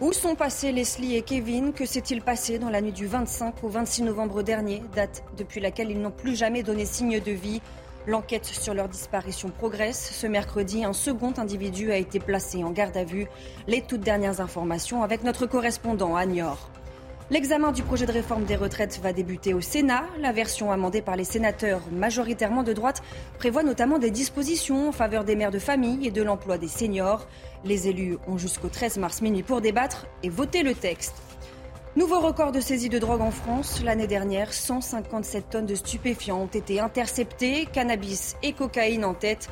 Où sont passés Leslie et Kevin Que s'est-il passé dans la nuit du 25 au 26 novembre dernier, date depuis laquelle ils n'ont plus jamais donné signe de vie? L'enquête sur leur disparition progresse. Ce mercredi, un second individu a été placé en garde à vue. Les toutes dernières informations avec notre correspondant à Niort. L'examen du projet de réforme des retraites va débuter au Sénat. La version amendée par les sénateurs majoritairement de droite prévoit notamment des dispositions en faveur des mères de famille et de l'emploi des seniors. Les élus ont jusqu'au 13 mars minuit pour débattre et voter le texte. Nouveau record de saisie de drogue en France. L'année dernière, 157 tonnes de stupéfiants ont été interceptées, cannabis et cocaïne en tête.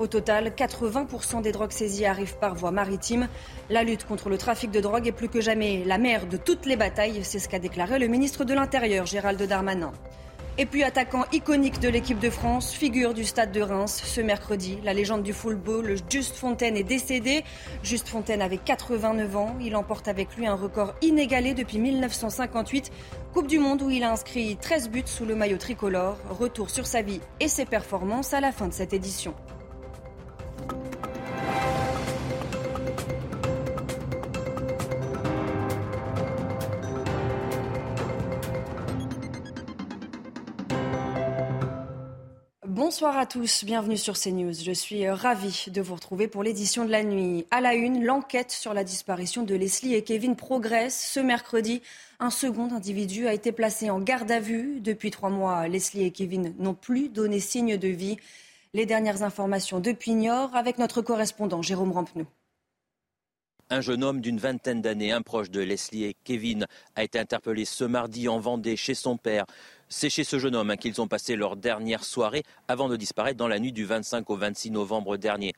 Au total, 80% des drogues saisies arrivent par voie maritime. La lutte contre le trafic de drogue est plus que jamais la mère de toutes les batailles, c'est ce qu'a déclaré le ministre de l'Intérieur, Gérald Darmanin. Et puis attaquant iconique de l'équipe de France, figure du stade de Reims, ce mercredi, la légende du football, Juste Fontaine est décédé. Juste Fontaine avait 89 ans, il emporte avec lui un record inégalé depuis 1958, Coupe du Monde où il a inscrit 13 buts sous le maillot tricolore. Retour sur sa vie et ses performances à la fin de cette édition. Bonsoir à tous, bienvenue sur CNews. Je suis euh, ravie de vous retrouver pour l'édition de la nuit. À la une, l'enquête sur la disparition de Leslie et Kevin progresse. Ce mercredi, un second individu a été placé en garde à vue. Depuis trois mois, Leslie et Kevin n'ont plus donné signe de vie. Les dernières informations depuis Niort avec notre correspondant Jérôme Rampenou. Un jeune homme d'une vingtaine d'années, un proche de Leslie et Kevin, a été interpellé ce mardi en Vendée chez son père. C'est chez ce jeune homme hein, qu'ils ont passé leur dernière soirée avant de disparaître dans la nuit du 25 au 26 novembre dernier.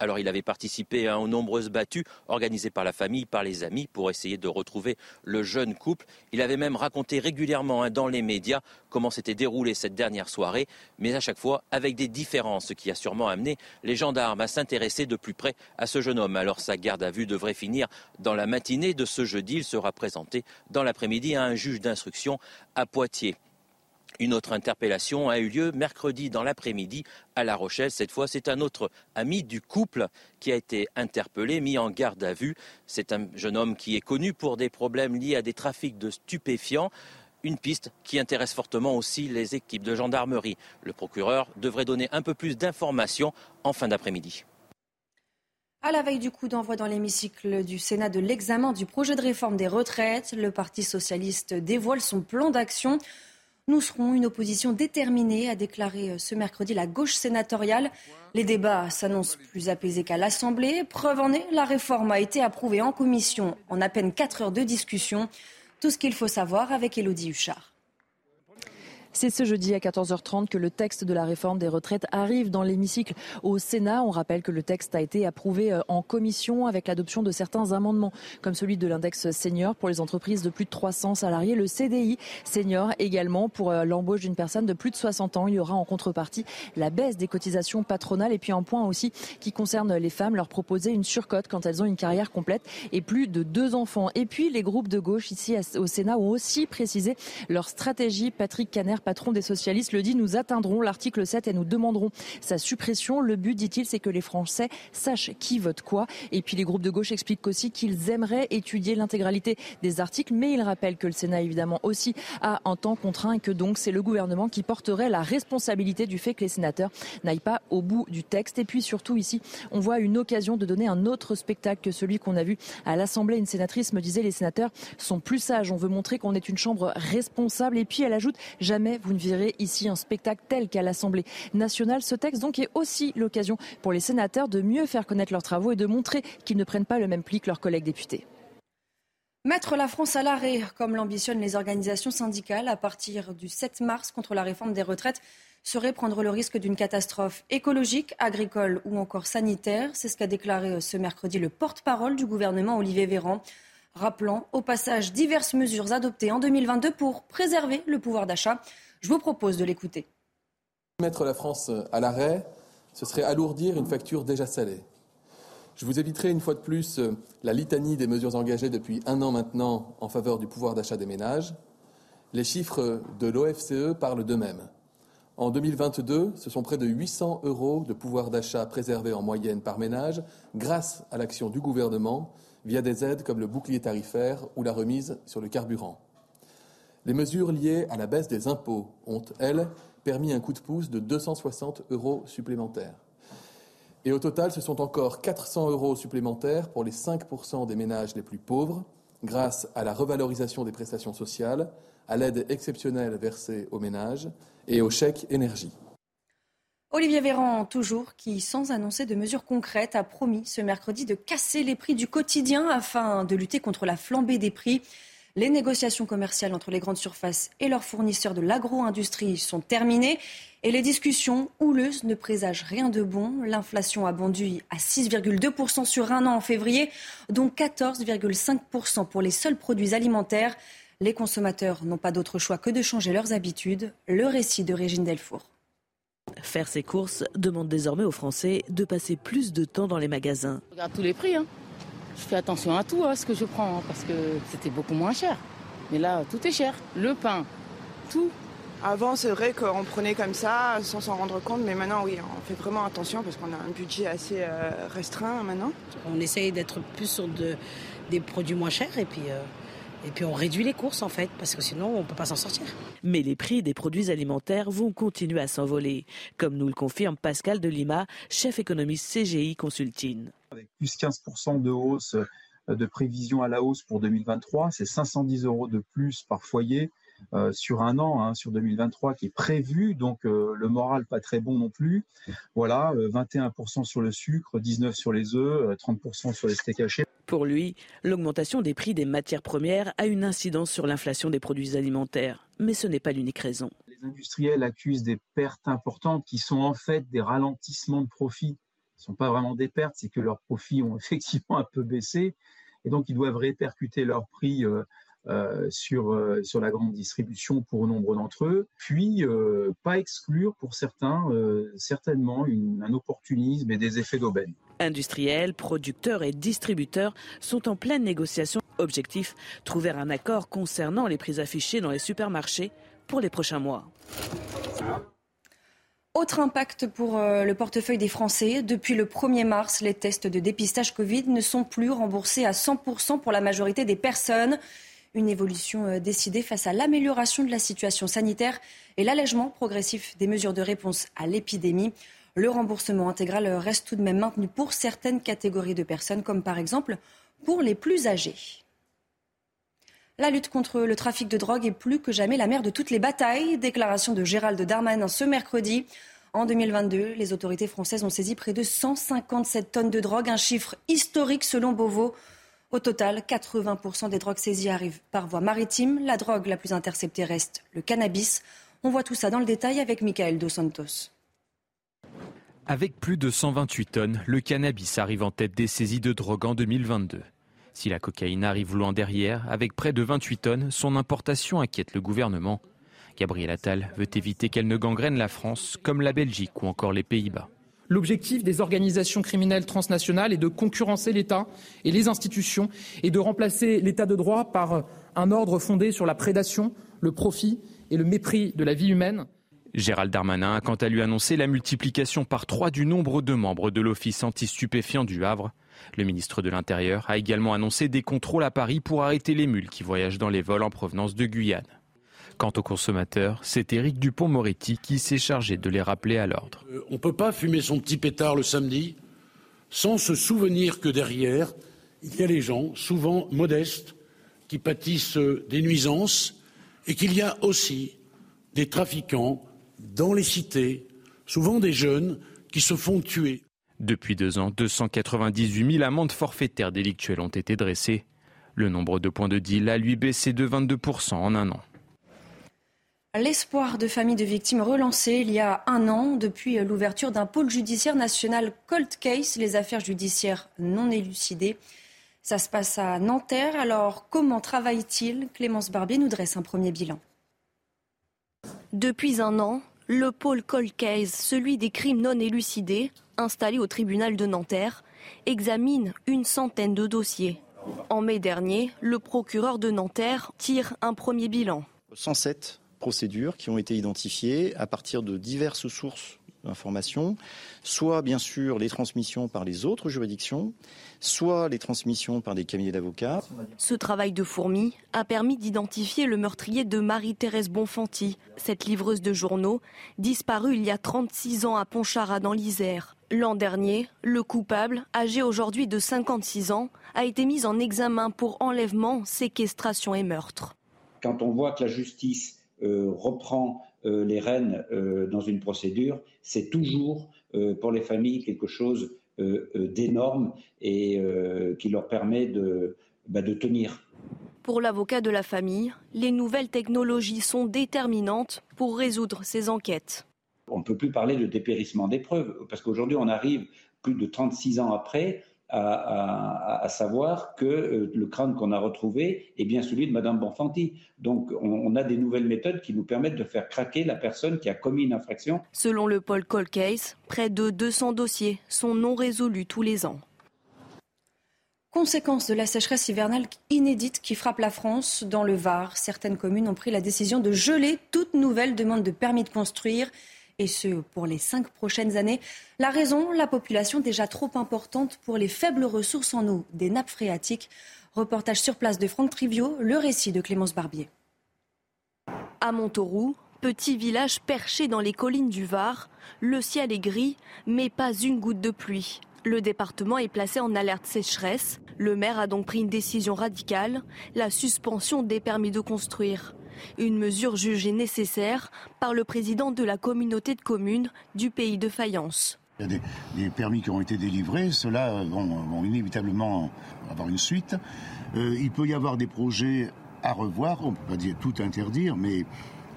Alors il avait participé à aux nombreuses battues organisées par la famille, par les amis, pour essayer de retrouver le jeune couple. Il avait même raconté régulièrement hein, dans les médias comment s'était déroulée cette dernière soirée, mais à chaque fois avec des différences, ce qui a sûrement amené les gendarmes à s'intéresser de plus près à ce jeune homme. Alors sa garde à vue devrait finir dans la matinée de ce jeudi. Il sera présenté dans l'après-midi à un juge d'instruction à Poitiers. Une autre interpellation a eu lieu mercredi dans l'après-midi à La Rochelle. Cette fois, c'est un autre ami du couple qui a été interpellé, mis en garde à vue. C'est un jeune homme qui est connu pour des problèmes liés à des trafics de stupéfiants. Une piste qui intéresse fortement aussi les équipes de gendarmerie. Le procureur devrait donner un peu plus d'informations en fin d'après-midi. À la veille du coup d'envoi dans l'hémicycle du Sénat de l'examen du projet de réforme des retraites, le Parti socialiste dévoile son plan d'action nous serons une opposition déterminée, a déclaré euh, ce mercredi la gauche sénatoriale. Les débats s'annoncent plus apaisés qu'à l'Assemblée. Preuve en est, la réforme a été approuvée en commission en à peine 4 heures de discussion. Tout ce qu'il faut savoir avec Elodie Huchard. C'est ce jeudi à 14h30 que le texte de la réforme des retraites arrive dans l'hémicycle au Sénat. On rappelle que le texte a été approuvé euh, en commission avec l'adoption de certains amendements, comme celui de l'index senior pour les entreprises de plus de 300 salariés, le CDI senior également pour euh, l'embauche d'une personne de plus de 60 ans. Il y aura en contrepartie la baisse des cotisations patronales et puis un point aussi qui concerne les femmes, leur proposer une surcote quand elles ont une carrière complète et plus de deux enfants. Et puis les groupes de gauche ici au Sénat ont aussi précisé leur stratégie. Patrick Caner patron des socialistes, le dit, nous atteindrons l'article 7 et nous demanderons sa suppression. Le but, dit-il, c'est que les Français sachent qui vote quoi. Et puis les groupes de gauche expliquent aussi qu'ils aimeraient étudier l'intégralité des articles, mais ils rappellent que le Sénat, évidemment, aussi a un temps contraint et que donc c'est le gouvernement qui porterait la responsabilité du fait que les sénateurs n'aillent pas au bout du texte. Et puis surtout ici, on voit une occasion de donner un autre spectacle que celui qu'on a vu à l'Assemblée. Une sénatrice me disait les sénateurs sont plus sages. On veut montrer qu'on est une chambre responsable. Et puis elle ajoute jamais vous ne verrez ici un spectacle tel qu'à l'Assemblée nationale. Ce texte donc est aussi l'occasion pour les sénateurs de mieux faire connaître leurs travaux et de montrer qu'ils ne prennent pas le même pli que leurs collègues députés. Mettre la France à l'arrêt, comme l'ambitionnent les organisations syndicales à partir du 7 mars contre la réforme des retraites, serait prendre le risque d'une catastrophe écologique, agricole ou encore sanitaire. C'est ce qu'a déclaré ce mercredi le porte-parole du gouvernement Olivier Véran, rappelant au passage diverses mesures adoptées en 2022 pour préserver le pouvoir d'achat. Je vous propose de l'écouter. Mettre la France à l'arrêt, ce serait alourdir une facture déjà salée. Je vous éviterai une fois de plus la litanie des mesures engagées depuis un an maintenant en faveur du pouvoir d'achat des ménages. Les chiffres de l'OFCE parlent d'eux-mêmes. En 2022, ce sont près de 800 euros de pouvoir d'achat préservés en moyenne par ménage grâce à l'action du gouvernement via des aides comme le bouclier tarifaire ou la remise sur le carburant. Les mesures liées à la baisse des impôts ont, elles, permis un coup de pouce de 260 euros supplémentaires. Et au total, ce sont encore 400 euros supplémentaires pour les 5% des ménages les plus pauvres, grâce à la revalorisation des prestations sociales, à l'aide exceptionnelle versée aux ménages et au chèque énergie. Olivier Véran, toujours, qui, sans annoncer de mesures concrètes, a promis ce mercredi de casser les prix du quotidien afin de lutter contre la flambée des prix. Les négociations commerciales entre les grandes surfaces et leurs fournisseurs de l'agro-industrie sont terminées et les discussions houleuses ne présagent rien de bon. L'inflation a bondi à 6,2% sur un an en février, dont 14,5% pour les seuls produits alimentaires. Les consommateurs n'ont pas d'autre choix que de changer leurs habitudes. Le récit de Régine Delfour. Faire ses courses demande désormais aux Français de passer plus de temps dans les magasins. Je regarde tous les prix. Hein. Je fais attention à tout, à ce que je prends, hein, parce que c'était beaucoup moins cher. Mais là, tout est cher. Le pain, tout. Avant, c'est vrai qu'on prenait comme ça, sans s'en rendre compte, mais maintenant, oui, on fait vraiment attention parce qu'on a un budget assez euh, restreint maintenant. On essaye d'être plus sur de, des produits moins chers et puis. Euh, et puis on réduit les courses en fait, parce que sinon on ne peut pas s'en sortir. Mais les prix des produits alimentaires vont continuer à s'envoler, comme nous le confirme Pascal de Lima, chef économiste CGI Consulting. Avec plus 15% de hausse euh, de prévision à la hausse pour 2023, c'est 510 euros de plus par foyer. Euh, sur un an, hein, sur 2023, qui est prévu. Donc euh, le moral pas très bon non plus. Voilà, 21% sur le sucre, 19% sur les œufs, 30% sur les steaks hachés. Pour lui, l'augmentation des prix des matières premières a une incidence sur l'inflation des produits alimentaires. Mais ce n'est pas l'unique raison. Les industriels accusent des pertes importantes qui sont en fait des ralentissements de profits. Ce ne sont pas vraiment des pertes, c'est que leurs profits ont effectivement un peu baissé. Et donc, ils doivent répercuter leurs prix euh, euh, sur, euh, sur la grande distribution pour nombre d'entre eux. Puis, pas exclure pour certains, certainement, un opportunisme et des effets d'aubaine. Industriels, producteurs et distributeurs sont en pleine négociation. Objectif, trouver un accord concernant les prix affichés dans les supermarchés pour les prochains mois. Autre impact pour euh, le portefeuille des Français. Depuis le 1er mars, les tests de dépistage Covid ne sont plus remboursés à 100% pour la majorité des personnes. Une évolution euh, décidée face à l'amélioration de la situation sanitaire et l'allègement progressif des mesures de réponse à l'épidémie. Le remboursement intégral reste tout de même maintenu pour certaines catégories de personnes, comme par exemple pour les plus âgés. La lutte contre le trafic de drogue est plus que jamais la mère de toutes les batailles. Déclaration de Gérald Darmanin ce mercredi. En 2022, les autorités françaises ont saisi près de 157 tonnes de drogue, un chiffre historique selon Beauvau. Au total, 80% des drogues saisies arrivent par voie maritime. La drogue la plus interceptée reste le cannabis. On voit tout ça dans le détail avec Michael Dos Santos. Avec plus de 128 tonnes, le cannabis arrive en tête des saisies de drogue en 2022. Si la cocaïne arrive loin derrière, avec près de 28 tonnes, son importation inquiète le gouvernement. Gabriel Attal veut éviter qu'elle ne gangrène la France, comme la Belgique ou encore les Pays-Bas. L'objectif des organisations criminelles transnationales est de concurrencer l'État et les institutions et de remplacer l'État de droit par un ordre fondé sur la prédation, le profit et le mépris de la vie humaine. Gérald Darmanin a quant à lui annoncé la multiplication par trois du nombre de membres de l'Office anti-stupéfiant du Havre. Le ministre de l'Intérieur a également annoncé des contrôles à Paris pour arrêter les mules qui voyagent dans les vols en provenance de Guyane. Quant aux consommateurs, c'est Éric Dupont-Moretti qui s'est chargé de les rappeler à l'ordre. Euh, on ne peut pas fumer son petit pétard le samedi sans se souvenir que derrière, il y a les gens, souvent modestes, qui pâtissent des nuisances et qu'il y a aussi des trafiquants dans les cités, souvent des jeunes qui se font tuer. Depuis deux ans, 298 000 amendes forfaitaires délictuelles ont été dressées. Le nombre de points de deal a lui baissé de 22% en un an. L'espoir de familles de victimes relancé il y a un an depuis l'ouverture d'un pôle judiciaire national Cold Case, les affaires judiciaires non élucidées. Ça se passe à Nanterre. Alors comment travaille-t-il? Clémence Barbier nous dresse un premier bilan. Depuis un an, le pôle Cold Case, celui des crimes non élucidés, installé au tribunal de Nanterre, examine une centaine de dossiers. En mai dernier, le procureur de Nanterre tire un premier bilan. 107 procédures qui ont été identifiées à partir de diverses sources d'informations, soit bien sûr les transmissions par les autres juridictions, soit les transmissions par des cabinets d'avocats. Ce travail de fourmi a permis d'identifier le meurtrier de Marie-Thérèse Bonfanti, cette livreuse de journaux, disparue il y a 36 ans à Pontcharra dans l'Isère. L'an dernier, le coupable, âgé aujourd'hui de 56 ans, a été mis en examen pour enlèvement, séquestration et meurtre. Quand on voit que la justice reprend euh, les rênes euh, dans une procédure, c'est toujours pour les familles quelque chose d'énorme et qui leur permet de, bah, de tenir. Pour l'avocat de la famille, les nouvelles technologies sont déterminantes pour résoudre ces enquêtes. On ne peut plus parler de dépérissement des preuves, parce qu'aujourd'hui on arrive plus de 36 ans après à, savoir que euh, le crâne qu'on a retrouvé est bien celui de Madame Bonfanti. Donc, on, a des nouvelles méthodes qui nous permettent de faire craquer la personne qui a commis une infraction. Selon le Paul Cold Case, près de 200 dossiers sont non résolus tous les ans. Conséquence de la sécheresse hivernale inédite qui frappe la France dans le Var, certaines communes ont pris la décision de geler toute nouvelle demande de permis de construire et ce pour les cinq prochaines années. La raison, la population déjà trop importante pour les faibles ressources en eau des nappes phréatiques. Reportage sur place de Franck Trivio, le récit de Clémence Barbier. À Montauroux, petit village perché dans les collines du Var, le ciel est gris, mais pas une goutte de pluie. Le département est placé en alerte sécheresse. Le maire a donc pris une décision radicale, la suspension des permis de construire. Une mesure jugée nécessaire par le président de la communauté de communes du pays de Fayence. Il y a des, permis qui ont été délivrés, ceux-là vont, inévitablement avoir une suite. Euh, il peut y avoir des projets à revoir, on ne peut pas dire tout interdire, mais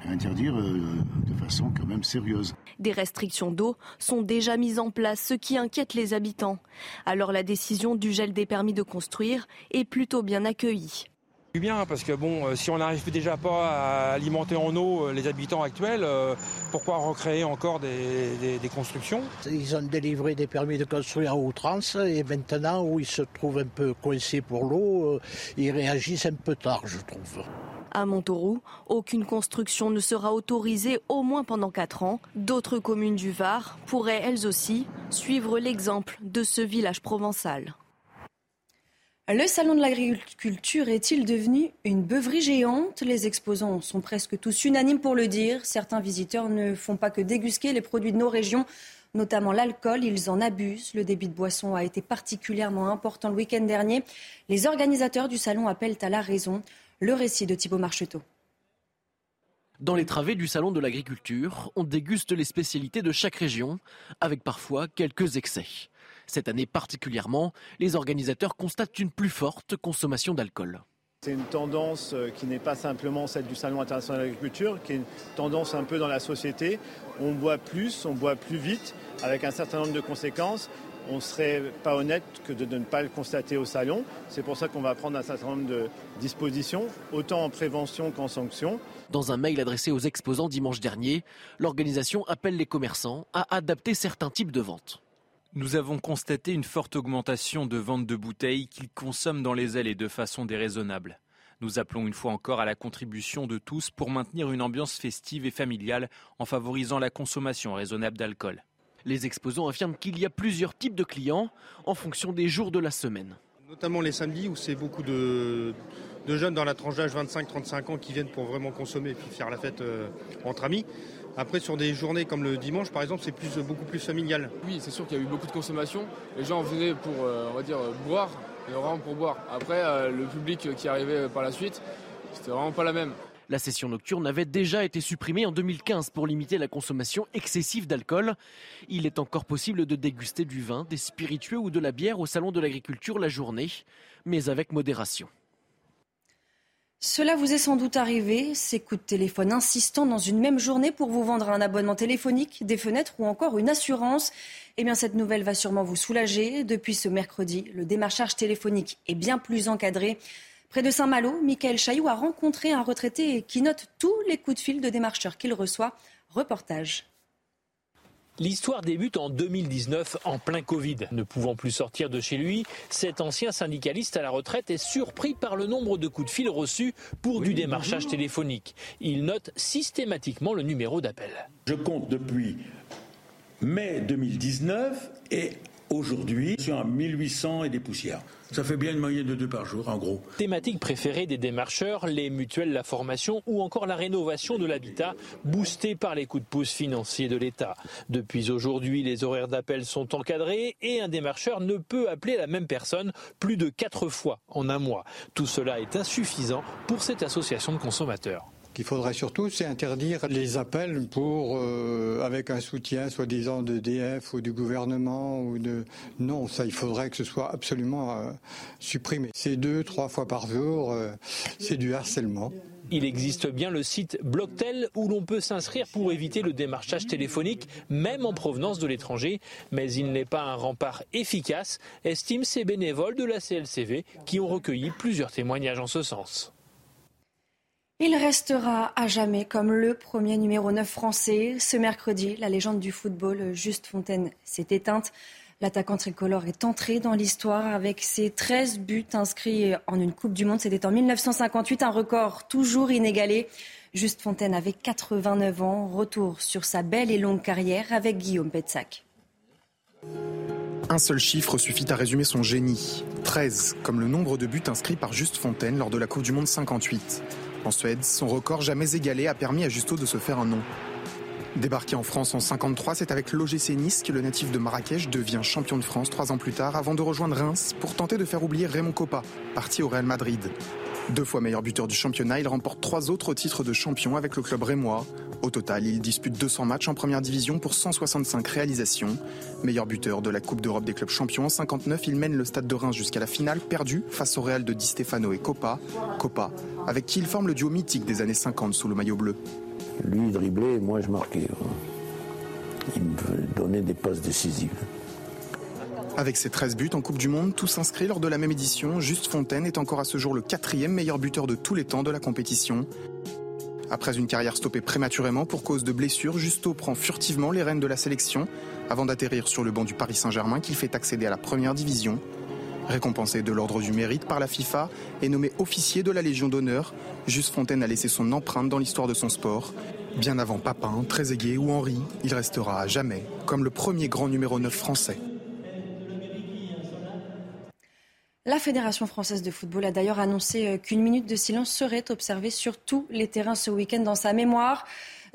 interdire euh, de façon quand même sérieuse. Des restrictions d'eau sont déjà mises en place, ce qui inquiète les habitants. Alors la décision du gel des permis de construire est plutôt bien accueillie bien parce que bon, euh, si on n'arrive déjà pas à alimenter en eau euh, les habitants actuels, euh, pourquoi recréer encore des, constructions? Ils ont délivré des permis de construire à outrance et maintenant où ils se trouvent un peu coincés pour l'eau, ils réagissent un peu tard, je trouve. À Montauroux, aucune construction ne sera autorisée au moins pendant 4 ans. D'autres communes du Var pourraient elles aussi suivre l'exemple de ce village provençal. Le salon de l'agriculture est-il devenu une beuverie géante? Les exposants sont presque tous unanimes pour le dire. Certains visiteurs ne font pas que déguster les produits de nos régions, notamment l'alcool. Ils en abusent. Le débit de boissons a été particulièrement important le week-end dernier. Les organisateurs du salon appellent à la raison. Le récit de Thibault Marcheteau. Dans les travées du salon de l'agriculture, on déguste les spécialités de chaque région, avec parfois quelques excès. Cette année particulièrement, les organisateurs constatent une plus forte consommation d'alcool. C'est une tendance euh, qui n'est pas simplement celle du Salon international de l'agriculture, qui est une tendance un peu dans la société. On boit plus, on boit plus vite, avec un certain nombre de conséquences. On ne serait pas honnête que de, ne pas le constater au salon. C'est pour ça qu'on va prendre un certain nombre de dispositions, autant en prévention qu'en sanction. Dans un mail adressé aux exposants dimanche dernier, l'organisation appelle les commerçants à adapter certains types de ventes. Nous avons constaté une forte augmentation de ventes de bouteilles qu'ils consomment dans les ailes et de façon déraisonnable. Nous appelons une fois encore à la contribution de tous pour maintenir une ambiance festive et familiale en favorisant la consommation raisonnable d'alcool. Les exposants affirment qu'il y a plusieurs types de clients en fonction des jours de la semaine. Notamment les samedis où c'est beaucoup de, jeunes dans la tranche d'âge 25-35 ans qui viennent pour vraiment consommer et puis faire la fête euh, entre amis. Après, sur des journées comme le dimanche, par exemple, c'est plus, beaucoup plus familial. Oui, c'est sûr qu'il y a eu beaucoup de consommation. Les gens venaient pour, euh, on va dire, boire, et vraiment pour boire. Après, euh, le public qui arrivait par la suite, c'était vraiment pas la même. La session nocturne avait déjà été supprimée en 2015 pour limiter la consommation excessive d'alcool. Il est encore possible de déguster du vin, des spiritueux ou de la bière au salon de l'agriculture la journée, mais avec modération. Cela vous est sans doute arrivé, ces coups de téléphone insistants dans une même journée pour vous vendre un abonnement téléphonique, des fenêtres ou encore une assurance. Eh bien, cette nouvelle va sûrement vous soulager. Depuis ce mercredi, le démarchage téléphonique est bien plus encadré. Près de Saint-Malo, Michael Chailloux a rencontré un retraité qui note tous les coups de fil de démarcheurs qu'il reçoit. Reportage. L'histoire débute en 2019, en plein Covid. Ne pouvant plus sortir de chez lui, cet ancien syndicaliste à la retraite est surpris par le nombre de coups de fil reçus pour du démarchage téléphonique. Il note systématiquement le numéro d'appel. Je compte depuis mai 2019 et aujourd'hui sur 1800 et des poussières. Ça fait bien une moyenne de deux par jour, en gros. Thématique préférée des démarcheurs, les mutuelles, la formation ou encore la rénovation de l'habitat, boostée par les coups de pouce financiers de l'État. Depuis aujourd'hui, les horaires d'appel sont encadrés et un démarcheur ne peut appeler la même personne plus de quatre fois en un mois. Tout cela est insuffisant pour cette association de consommateurs qu'il faudrait surtout, c'est interdire les appels pour, euh, avec un soutien soi-disant de DF ou du gouvernement ou de. Non, ça, il faudrait que ce soit absolument euh, supprimé. C'est deux, trois fois par jour, euh, c'est du harcèlement. Il existe bien le site Blocktel où l'on peut s'inscrire pour éviter le démarchage téléphonique, même en provenance de l'étranger, mais il n'est pas un rempart efficace, estiment ces bénévoles de la CLCV qui ont recueilli plusieurs témoignages en ce sens. Il restera à jamais comme le premier numéro 9 français. Ce mercredi, la légende du football, Juste Fontaine, s'est éteinte. L'attaquant tricolore est entré dans l'histoire avec ses 13 buts inscrits en une Coupe du Monde. C'était en 1958, un record toujours inégalé. Juste Fontaine avait 89 ans. Retour sur sa belle et longue carrière avec Guillaume Petzac. Un seul chiffre suffit à résumer son génie. 13, comme le nombre de buts inscrits par Juste Fontaine lors de la Coupe du Monde 58. En Suède, son record jamais égalé a permis à Justo de se faire un nom. Débarqué en France en 53, c'est avec l'OGC Nice que le natif de Marrakech devient champion de France trois ans plus tard avant de rejoindre Reims pour tenter de faire oublier Raymond Coppa, parti au Real Madrid. Deux fois meilleur buteur du championnat, il remporte trois autres titres de champion avec le club rémois. Au total, il dispute 200 matchs en première division pour 165 réalisations. Meilleur buteur de la Coupe d'Europe des clubs champions en 59, il mène le stade de Reims jusqu'à la finale, perdue face au Real de Di Stefano et Coppa. Coppa, avec qui il forme le duo mythique des années 50 sous le maillot bleu. Lui driblait, moi je marquais. Il me donnait des passes décisives. Avec ses 13 buts en Coupe du Monde, tous inscrits lors de la même édition, Juste Fontaine est encore à ce jour le quatrième meilleur buteur de tous les temps de la compétition. Après une carrière stoppée prématurément pour cause de blessures, Justo prend furtivement les rênes de la sélection avant d'atterrir sur le banc du Paris Saint-Germain qu'il fait accéder à la première division. Récompensé de l'ordre du mérite par la FIFA et nommé officier de la Légion d'honneur, Juste Fontaine a laissé son empreinte dans l'histoire de son sport. Bien avant Papin, Trezeguet ou Henri, il restera à jamais comme le premier grand numéro 9 français. La Fédération française de football a d'ailleurs annoncé euh, qu'une minute de silence serait observée sur tous les terrains ce week-end dans sa mémoire.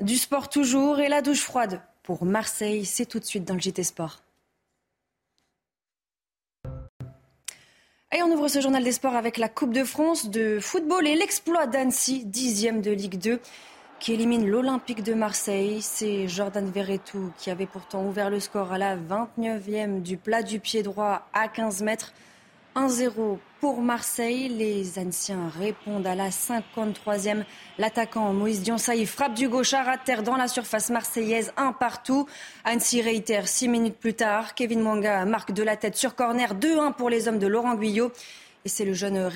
Du sport toujours et la douche froide pour Marseille. C'est tout de suite dans le JT Sport. Et on ouvre ce journal des sports avec la Coupe de France de football et l'exploit d'Annecy, dixième de Ligue 2, qui élimine l'Olympique de Marseille. C'est Jordan Verretou qui avait pourtant ouvert le score à la 29e du plat du pied droit à 15 mètres. 1-0 pour Marseille. Les Anciens répondent à la 53e. L'attaquant Moïse Diansaï frappe du gauche à terre dans la surface marseillaise, un partout. Annecy réitère six minutes plus tard. Kevin Mwanga marque de la tête sur corner, 2-1 pour les hommes de Laurent Guyot. Et c'est le jeune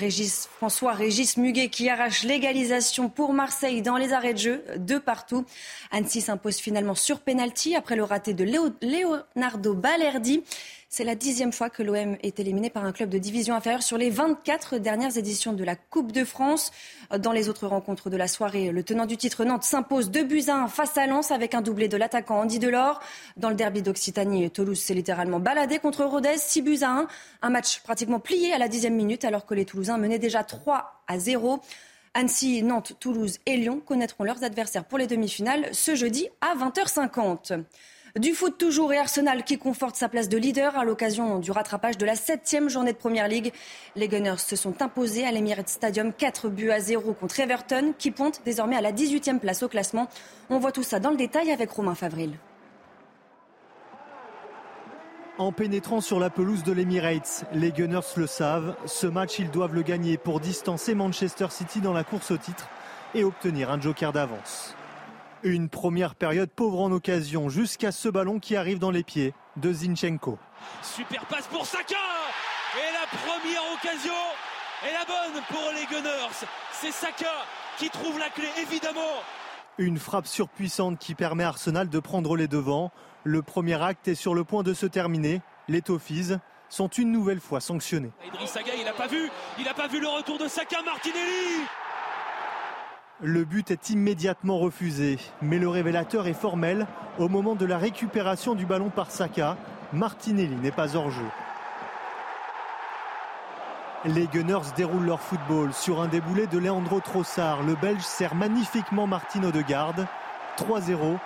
François Régis Muguet qui arrache l'égalisation pour Marseille dans les arrêts de jeu, de partout. Annecy s'impose finalement sur penalty après le raté de Leonardo Balerdi. C'est la dixième fois que l'OM est éliminé par un club de division inférieure sur les 24 dernières éditions de la Coupe de France. Dans les autres rencontres de la soirée, le tenant du titre Nantes s'impose 2 buts à 1 face à Lens avec un doublé de l'attaquant Andy Delors. Dans le derby d'Occitanie, Toulouse s'est littéralement baladé contre Rodez, 6 buts à 1. Un match pratiquement plié à la dixième minute alors que les Toulousains menaient déjà 3 à 0. Annecy, Nantes, Toulouse et Lyon connaîtront leurs adversaires pour les demi-finales ce jeudi à 20h50. Du foot toujours et Arsenal qui conforte sa place de leader à l'occasion du rattrapage de la septième journée de Première Ligue. Les Gunners se sont imposés à l'Emirates Stadium 4 buts à 0 contre Everton qui pointe désormais à la 18e place au classement. On voit tout ça dans le détail avec Romain Favril. En pénétrant sur la pelouse de l'Emirates, les Gunners le savent, ce match ils doivent le gagner pour distancer Manchester City dans la course au titre et obtenir un joker d'avance. Une première période pauvre en occasion jusqu'à ce ballon qui arrive dans les pieds de Zinchenko. Super passe pour Saka et la première occasion est la bonne pour les Gunners. C'est Saka qui trouve la clé évidemment. Une frappe surpuissante qui permet à Arsenal de prendre les devants. Le premier acte est sur le point de se terminer. Les Toffees sont une nouvelle fois sanctionnés. Idriss Saga, il n'a pas vu, il n'a pas vu le retour de Saka Martinelli. Le but est immédiatement refusé, mais le révélateur est formel. Au moment de la récupération du ballon par Saka, Martinelli n'est pas hors jeu. Les Gunners déroulent leur football sur un déboulé de Leandro Trossard. Le Belge sert magnifiquement Martino de garde. 3-0.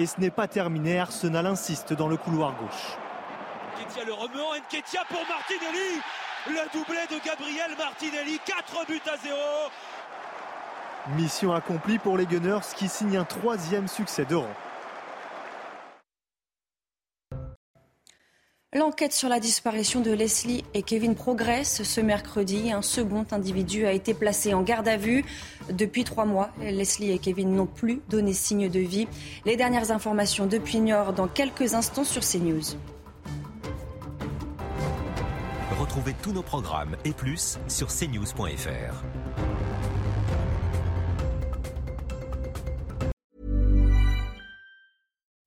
Et ce n'est pas terminé. Arsenal insiste dans le couloir gauche. Nketia le en Nketia pour Martinelli. Le doublé de Gabriel Martinelli. 4 buts à 0. Mission accomplie pour les Gunners qui signent un troisième succès de rang. L'enquête sur la disparition de Leslie et Kevin progresse. Ce mercredi, un second individu a été placé en garde à vue. Depuis trois mois, Leslie et Kevin n'ont plus donné signe de vie. Les dernières informations depuis Niort dans quelques instants sur CNews. Retrouvez tous nos programmes et plus sur cnews.fr.